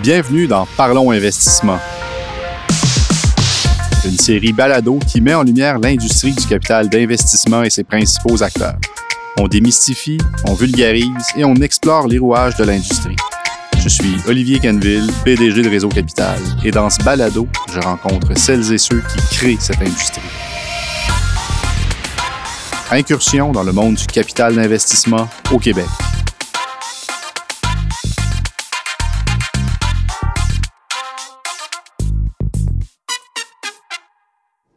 Bienvenue dans Parlons Investissement, une série balado qui met en lumière l'industrie du capital d'investissement et ses principaux acteurs. On démystifie, on vulgarise et on explore les rouages de l'industrie. Je suis Olivier Canville, PDG de Réseau Capital, et dans ce balado, je rencontre celles et ceux qui créent cette industrie. Incursion dans le monde du capital d'investissement au Québec.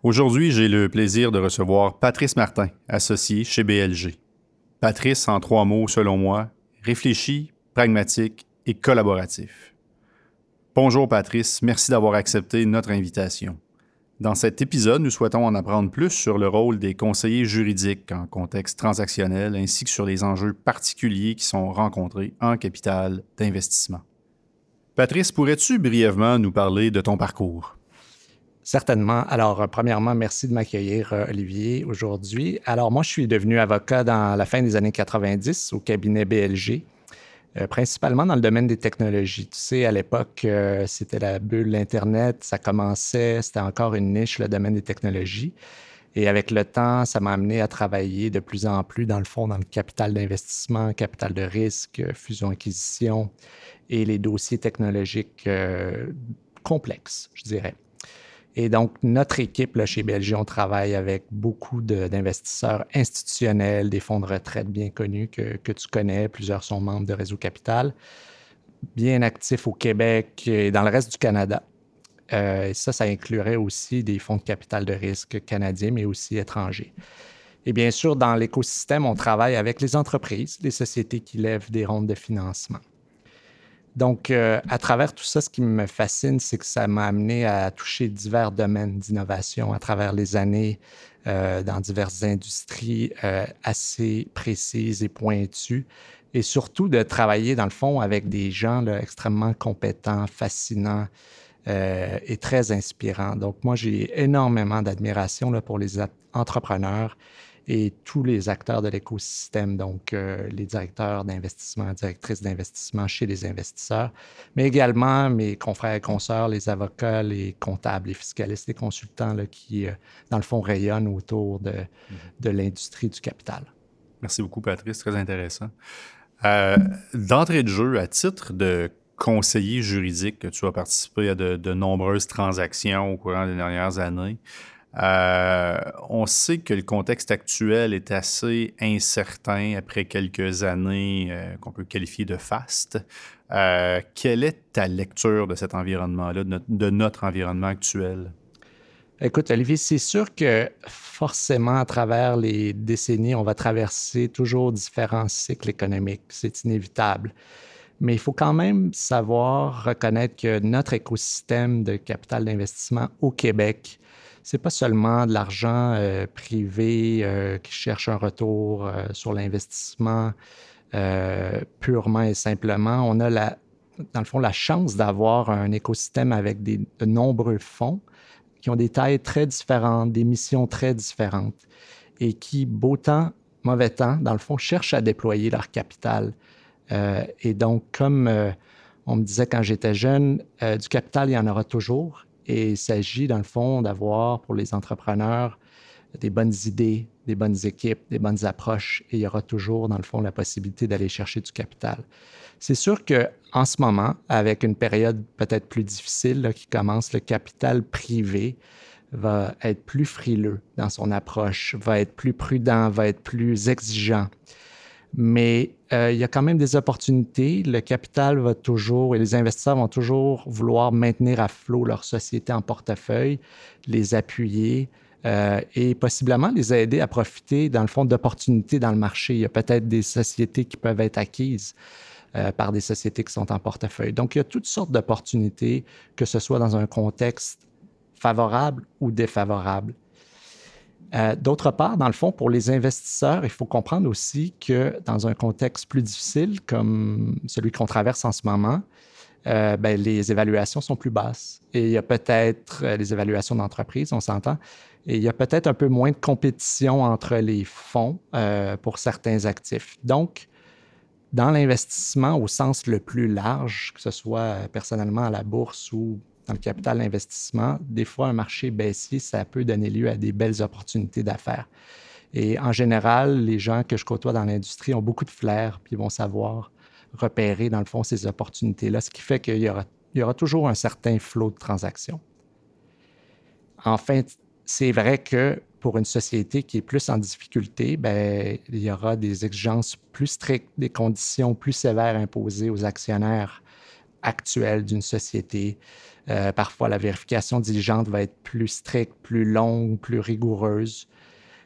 Aujourd'hui, j'ai le plaisir de recevoir Patrice Martin, associé chez BLG. Patrice, en trois mots, selon moi, réfléchi, pragmatique et collaboratif. Bonjour Patrice, merci d'avoir accepté notre invitation. Dans cet épisode, nous souhaitons en apprendre plus sur le rôle des conseillers juridiques en contexte transactionnel ainsi que sur les enjeux particuliers qui sont rencontrés en capital d'investissement. Patrice, pourrais-tu brièvement nous parler de ton parcours? Certainement. Alors, euh, premièrement, merci de m'accueillir, euh, Olivier, aujourd'hui. Alors, moi, je suis devenu avocat dans la fin des années 90 au cabinet BLG, euh, principalement dans le domaine des technologies. Tu sais, à l'époque, c'était la bulle Internet, ça commençait, c'était encore une niche, le domaine des technologies. Et avec le temps, ça m'a amené à travailler de plus en plus, dans le fond, dans le capital d'investissement, capital de risque, fusion-acquisition et les dossiers technologiques complexes, je dirais. Et donc, notre équipe chez BLG, on travaille avec beaucoup d'investisseurs institutionnels, des fonds de retraite bien connus que, que, tu connais. Plusieurs sont membres de Réseau Capital, bien actifs au Québec et dans le reste du Canada. Euh, et ça, ça inclurait aussi des fonds de capital de risque canadiens, mais aussi étrangers. Et bien sûr, dans l'écosystème, on travaille avec les entreprises, les sociétés qui lèvent des rondes de financement. Donc, euh, à travers tout ça, ce qui me fascine, c'est que ça m'a amené à toucher divers domaines d'innovation à travers les années euh, dans diverses industries euh, assez précises et pointues. Et surtout de travailler, dans le fond, avec des gens extrêmement compétents, fascinants et très inspirants. Donc, moi, j'ai énormément d'admiration pour les entrepreneurs et tous les acteurs de l'écosystème, donc euh, les directeurs d'investissement, directrices d'investissement chez les investisseurs, mais également mes confrères et consoeurs, les avocats, les comptables, les fiscalistes, les consultants qui, euh, dans le fond, rayonnent autour de, de l'industrie du capital. Merci beaucoup, Patrice. Très intéressant. Euh, d'entrée de jeu, à titre de conseiller juridique, tu as participé à de, de nombreuses transactions au courant des dernières années. Euh, on sait que le contexte actuel est assez incertain après quelques années euh, qu'on peut qualifier de faste. Euh, quelle est ta lecture de cet environnement-là, de, notre, environnement actuel? Écoute, Olivier, c'est sûr que forcément, à travers les décennies, on va traverser toujours différents cycles économiques. C'est inévitable. Mais il faut quand même savoir reconnaître que notre écosystème de capital d'investissement au Québec c'est pas seulement de l'argent euh, privé euh, qui cherche un retour euh, sur l'investissement purement et simplement. On a dans le fond la chance d'avoir un écosystème avec de nombreux fonds qui ont des tailles très différentes, des missions très différentes et qui, beau temps, mauvais temps, dans le fond, cherchent à déployer leur capital. et donc, comme on me disait quand j'étais jeune, du capital, il y en aura toujours et il s'agit, dans le fond, d'avoir pour les entrepreneurs des bonnes idées, des bonnes équipes, des bonnes approches, et il y aura toujours, dans le fond, la possibilité d'aller chercher du capital. C'est sûr qu'en ce moment, avec une période peut-être plus difficile qui commence, le capital privé va être plus frileux dans son approche, va être plus prudent, va être plus exigeant. Mais euh, il y a quand même des opportunités. Le capital va toujours et les investisseurs vont toujours vouloir maintenir à flot leur société en portefeuille, les appuyer euh, et possiblement les aider à profiter, dans le fond, d'opportunités dans le marché. Il y a peut-être des sociétés qui peuvent être acquises. Euh, par des sociétés qui sont en portefeuille. Donc, il y a toutes sortes d'opportunités, que ce soit dans un contexte favorable ou défavorable. Euh, d'autre part, dans le fond, pour les investisseurs, il faut comprendre aussi que dans un contexte plus difficile comme celui qu'on traverse en ce moment, euh, ben, les évaluations sont plus basses. Et il y a peut-être euh, les évaluations d'entreprise, on s'entend, et il y a peut-être un peu moins de compétition entre les fonds pour certains actifs. Donc, dans l'investissement au sens le plus large, que ce soit personnellement à la bourse ou le capital d'investissement, des fois, un marché baissier, ça peut donner lieu à des belles opportunités d'affaires. Et en général, les gens que je côtoie dans l'industrie ont beaucoup de flair, puis vont savoir repérer, dans le fond, ces opportunités-là, ce qui fait qu'il y aura, il y aura toujours un certain flot de transactions. Enfin, c'est vrai que pour une société qui est plus en difficulté, ben, il y aura des exigences plus strictes, des conditions plus sévères imposées aux actionnaires actuels d'une société. Euh, parfois, la vérification diligente va être plus stricte, plus longue, plus rigoureuse.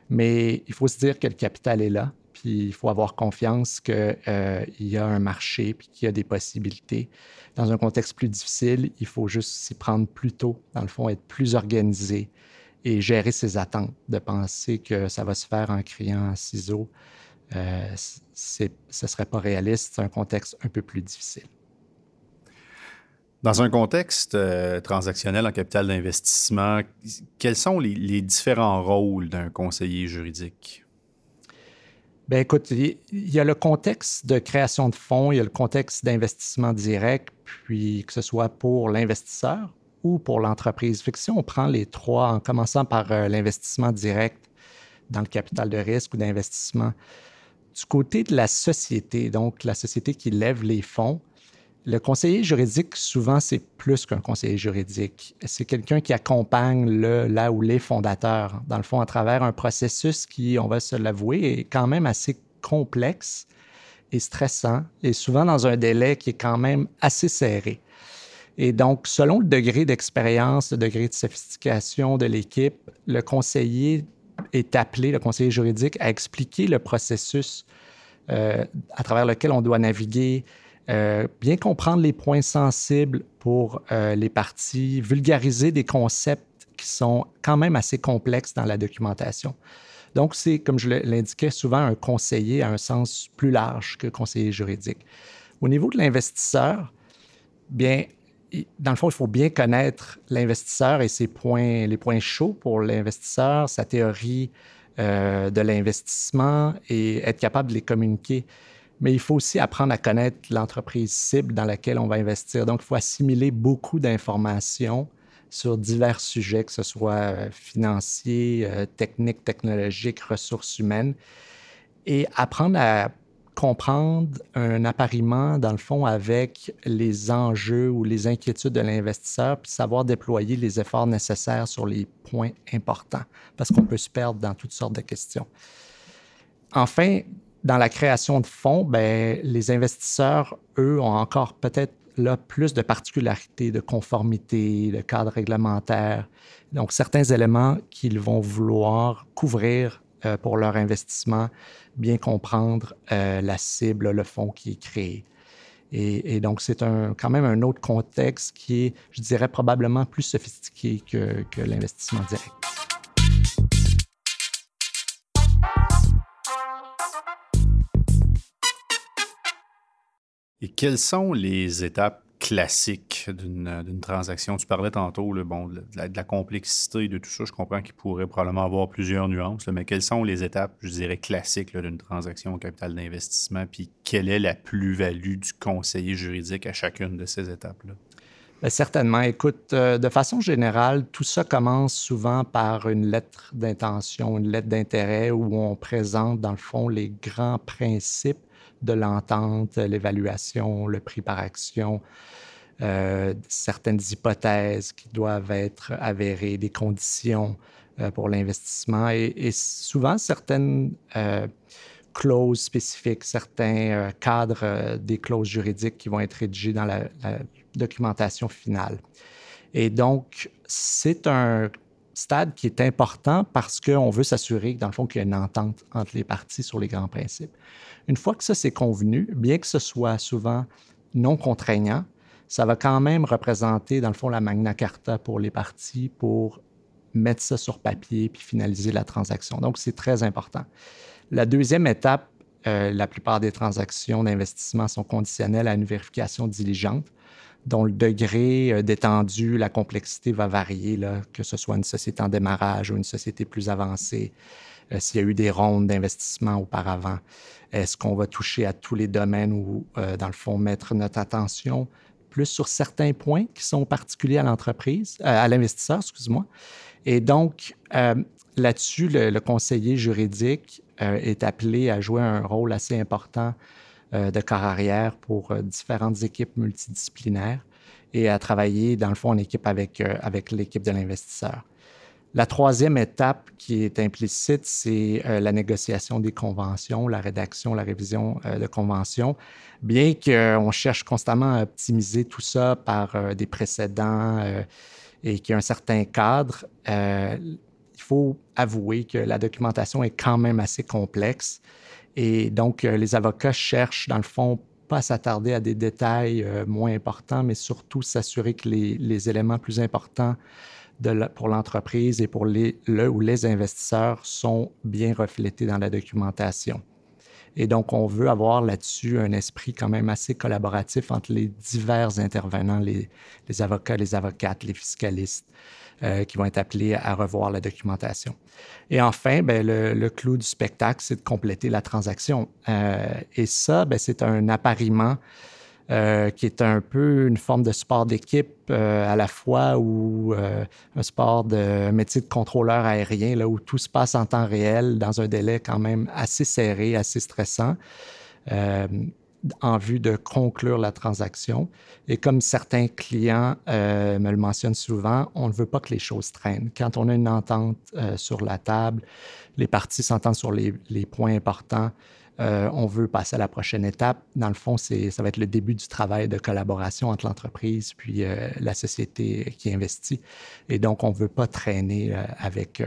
Mais il faut se dire que le capital est là, puis il faut avoir confiance qu'il euh, y a un marché, puis qu'il y a des possibilités. Dans un contexte plus difficile, il faut juste s'y prendre plus tôt, dans le fond, être plus organisé et gérer ses attentes. De penser que ça va se faire en criant en ciseaux, euh, ce ne serait pas réaliste. C'est un contexte un peu plus difficile. Dans un contexte euh, transactionnel en capital d'investissement, quels sont les, différents rôles d'un conseiller juridique? Bien, écoute, il y a le contexte de création de fonds, il y a le contexte d'investissement direct, puis que ce soit pour l'investisseur ou pour l'entreprise. si on prend les trois, en commençant par euh, l'investissement direct dans le capital de risque ou d'investissement, du côté de la société, donc la société qui lève les fonds, le conseiller juridique, souvent, c'est plus qu'un conseiller juridique. C'est quelqu'un qui accompagne le, là où les fondateurs, dans le fond, à travers un processus qui, on va se l'avouer, est quand même assez complexe et stressant, et souvent dans un délai qui est quand même assez serré. Et donc, selon le degré d'expérience, le degré de sophistication de l'équipe, le conseiller est appelé, le conseiller juridique, à expliquer le processus euh, à travers lequel on doit naviguer, euh, bien comprendre les points sensibles pour euh, les parties, vulgariser des concepts qui sont quand même assez complexes dans la documentation. Donc, c'est, comme je l'indiquais, souvent un conseiller à un sens plus large que conseiller juridique. Au niveau de l'investisseur, bien, dans le fond, il faut bien connaître l'investisseur et ses points, les points chauds pour l'investisseur, sa théorie euh, de l'investissement et être capable de les communiquer mais il faut aussi apprendre à connaître l'entreprise cible dans laquelle on va investir. Donc, il faut assimiler beaucoup d'informations sur divers sujets, que ce soit euh, financiers, euh, techniques, technologiques, ressources humaines, et apprendre à comprendre un appariement, dans le fond, avec les enjeux ou les inquiétudes de l'investisseur, puis savoir déployer les efforts nécessaires sur les points importants, parce qu'on peut se perdre dans toutes sortes de questions. Enfin, dans la création de fonds, ben, les investisseurs, eux, ont encore peut-être là plus de particularités, de conformité, de cadre réglementaire. Donc, certains éléments qu'ils vont vouloir couvrir euh, pour leur investissement, bien comprendre euh, la cible, le fonds qui est créé. Et, donc, c'est quand même un autre contexte qui est, je dirais, probablement plus sophistiqué que, que l'investissement direct. Quelles sont les étapes classiques d'une transaction? Tu parlais tantôt bon, de, la, complexité de tout ça. Je comprends qu'il pourrait probablement avoir plusieurs nuances, mais quelles sont les étapes, je dirais, classiques d'une transaction au capital d'investissement? Puis quelle est la plus-value du conseiller juridique à chacune de ces étapes-là? Ben, certainement. Écoute, euh, de façon générale, tout ça commence souvent par une lettre d'intention, une lettre d'intérêt où on présente, dans le fond, les grands principes de l'entente, l'évaluation, le prix par action, euh, certaines hypothèses qui doivent être avérées, des conditions euh, pour l'investissement et, souvent certaines euh, clauses spécifiques, certains cadres des clauses juridiques qui vont être rédigés dans la, la documentation finale. Et donc, c'est un stade qui est important parce qu'on veut s'assurer, dans le fond, qu'il y a une entente entre les parties sur les grands principes. Une fois que ça c'est convenu, bien que ce soit souvent non contraignant, ça va quand même représenter, dans le fond, la Magna Carta pour les parties pour mettre ça sur papier puis finaliser la transaction. Donc, c'est très important. La deuxième étape, euh, la plupart des transactions d'investissement sont conditionnelles à une vérification diligente dont le degré euh, d'étendue, la complexité va varier, là, que ce soit une société en démarrage ou une société plus avancée. s'il y a eu des rondes d'investissement auparavant. Est-ce qu'on va toucher à tous les domaines ou, dans le fond, mettre notre attention? Plus sur certains points qui sont particuliers à l'entreprise, à l'investisseur, excuse-moi. Et donc, là-dessus, le, conseiller juridique est appelé à jouer un rôle assez important de corps arrière pour différentes équipes multidisciplinaires et à travailler, dans le fond, en équipe avec, euh, avec l'équipe de l'investisseur. La troisième étape qui est implicite, c'est euh, la négociation des conventions, la rédaction, la révision euh, de conventions. Bien qu'on cherche constamment à optimiser tout ça par des précédents et qu'il y a un certain cadre, il faut avouer que la documentation est quand même assez complexe. Et donc, les avocats cherchent, dans le fond, pas s'attarder à des détails euh, moins importants, mais surtout s'assurer que les, éléments plus importants pour l'entreprise et pour les, le ou les investisseurs sont bien reflétés dans la documentation. Et donc, on veut avoir là-dessus un esprit quand même assez collaboratif entre les divers intervenants, les, avocats, les avocates, les fiscalistes. Euh, qui vont être appelés à revoir la documentation. Et enfin, ben, le, clou du spectacle, c'est de compléter la transaction. Euh, et ça, ben, c'est un appariement euh, qui est un peu une forme de sport d'équipe à la fois ou un sport de métier de contrôleur aérien, là, où tout se passe en temps réel dans un délai quand même assez serré, assez stressant en vue de conclure la transaction. Et comme certains clients euh, me le mentionnent souvent, on ne veut pas que les choses traînent. Quand on a une entente euh, sur la table, les parties s'entendent sur les, points importants. Euh, on veut passer à la prochaine étape. Dans le fond, ça va être le début du travail de collaboration entre l'entreprise puis la société qui investit. Et donc, on ne veut pas traîner avec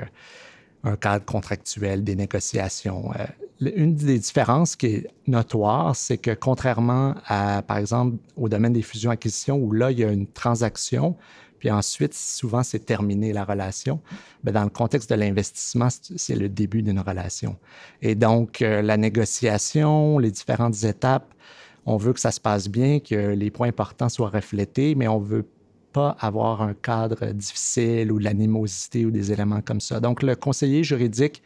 un cadre contractuel, des négociations. Euh, une des différences qui est notoire, c'est que contrairement à, par exemple, au domaine des fusions-acquisitions, où là, il y a une transaction, puis ensuite, souvent, c'est terminé la relation. Mais dans le contexte de l'investissement, c'est le début d'une relation. Et donc, euh, la négociation, les différentes étapes, on veut que ça se passe bien, que les points importants soient reflétés, mais on veut pas avoir un cadre difficile ou de l'animosité ou des éléments comme ça. Donc, le conseiller juridique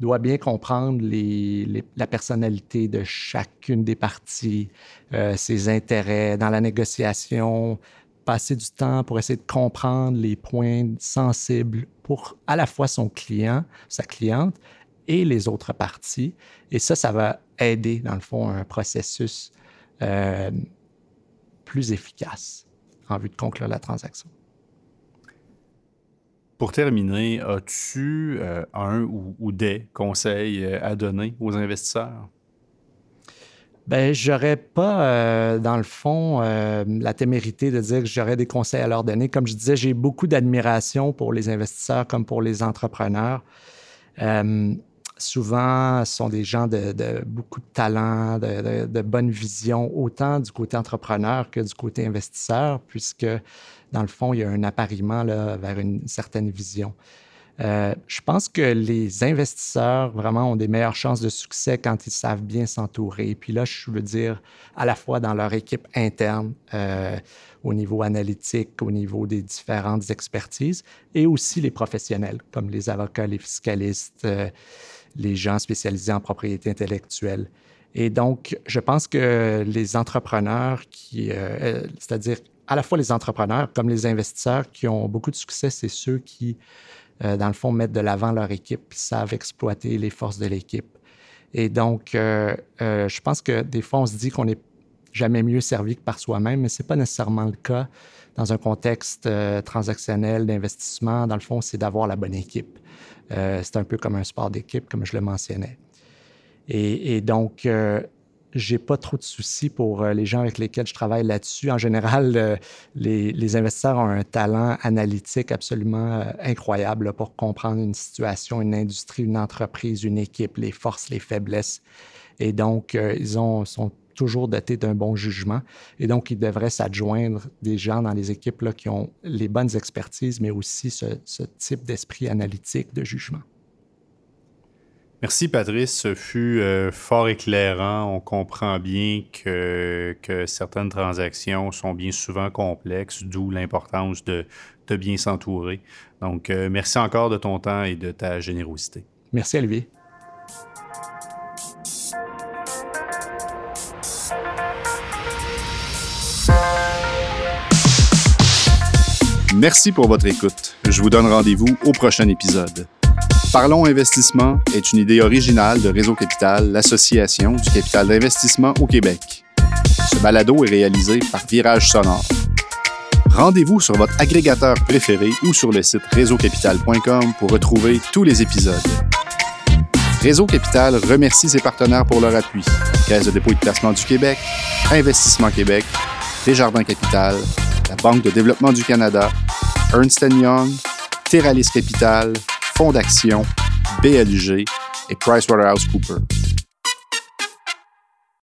doit bien comprendre la personnalité de chacune des parties, euh, ses intérêts dans la négociation, passer du temps pour essayer de comprendre les points sensibles pour à la fois son client, sa cliente et les autres parties. Et ça, ça va aider, dans le fond, un processus euh, plus efficace en vue de conclure la transaction. Pour terminer, as-tu euh, un ou, des conseils euh, à donner aux investisseurs? Ben, j'aurais pas, euh, dans le fond, la témérité de dire que j'aurais des conseils à leur donner. Comme je disais, j'ai beaucoup d'admiration pour les investisseurs comme pour les entrepreneurs souvent, ce sont des gens de, beaucoup de talent, de, de, bonne vision, autant du côté entrepreneur que du côté investisseur, puisque, dans le fond, il y a un appariement là, vers une certaine vision. Euh, je pense que les investisseurs vraiment ont des meilleures chances de succès quand ils savent bien s'entourer. Puis là, je veux dire à la fois dans leur équipe interne, euh, au niveau analytique, au niveau des différentes expertises, et aussi les professionnels, comme les avocats, les fiscalistes. Euh, les gens spécialisés en propriété intellectuelle. Et donc, je pense que les entrepreneurs c'est-à-dire à la fois les entrepreneurs comme les investisseurs qui ont beaucoup de succès, c'est ceux qui, euh, dans le fond, mettent de l'avant leur équipe, savent exploiter les forces de l'équipe. Et donc, je pense que des fois, on se dit qu'on n'est jamais mieux servi que par soi-même, mais ce n'est pas nécessairement le cas dans un contexte transactionnel d'investissement. Dans le fond, c'est d'avoir la bonne équipe. Euh, c'est un peu comme un sport d'équipe, comme je le mentionnais. Et, donc, euh, j'ai pas trop de soucis pour euh, les gens avec lesquels je travaille là-dessus. En général, les, investisseurs ont un talent analytique absolument incroyable pour comprendre une situation, une industrie, une entreprise, une équipe, les forces, les faiblesses. Et donc, ils ont, sont toujours doté d'un bon jugement. Et donc, il devrait s'adjoindre des gens dans les équipes qui ont les bonnes expertises, mais aussi ce, type d'esprit analytique de jugement. Merci Patrice, ce fut euh, fort éclairant. On comprend bien que, que, certaines transactions sont bien souvent complexes, d'où l'importance de, de, bien s'entourer. Donc, euh, merci encore de ton temps et de ta générosité. Merci, Olivier. Merci pour votre écoute. Je vous donne rendez-vous au prochain épisode. Parlons Investissement est une idée originale de Réseau Capital, l'association du capital d'investissement au Québec. Ce balado est réalisé par Virage Sonore. Rendez-vous sur votre agrégateur préféré ou sur le site réseaucapital.com pour retrouver tous les épisodes. Réseau Capital remercie ses partenaires pour leur appui. Caisse de dépôt et de placement du Québec, Investissement Québec, Desjardins Capital, la Banque de développement du Canada, Ernst Young, Terralis Capital, Fonds d'action, BLG et PricewaterhouseCoopers.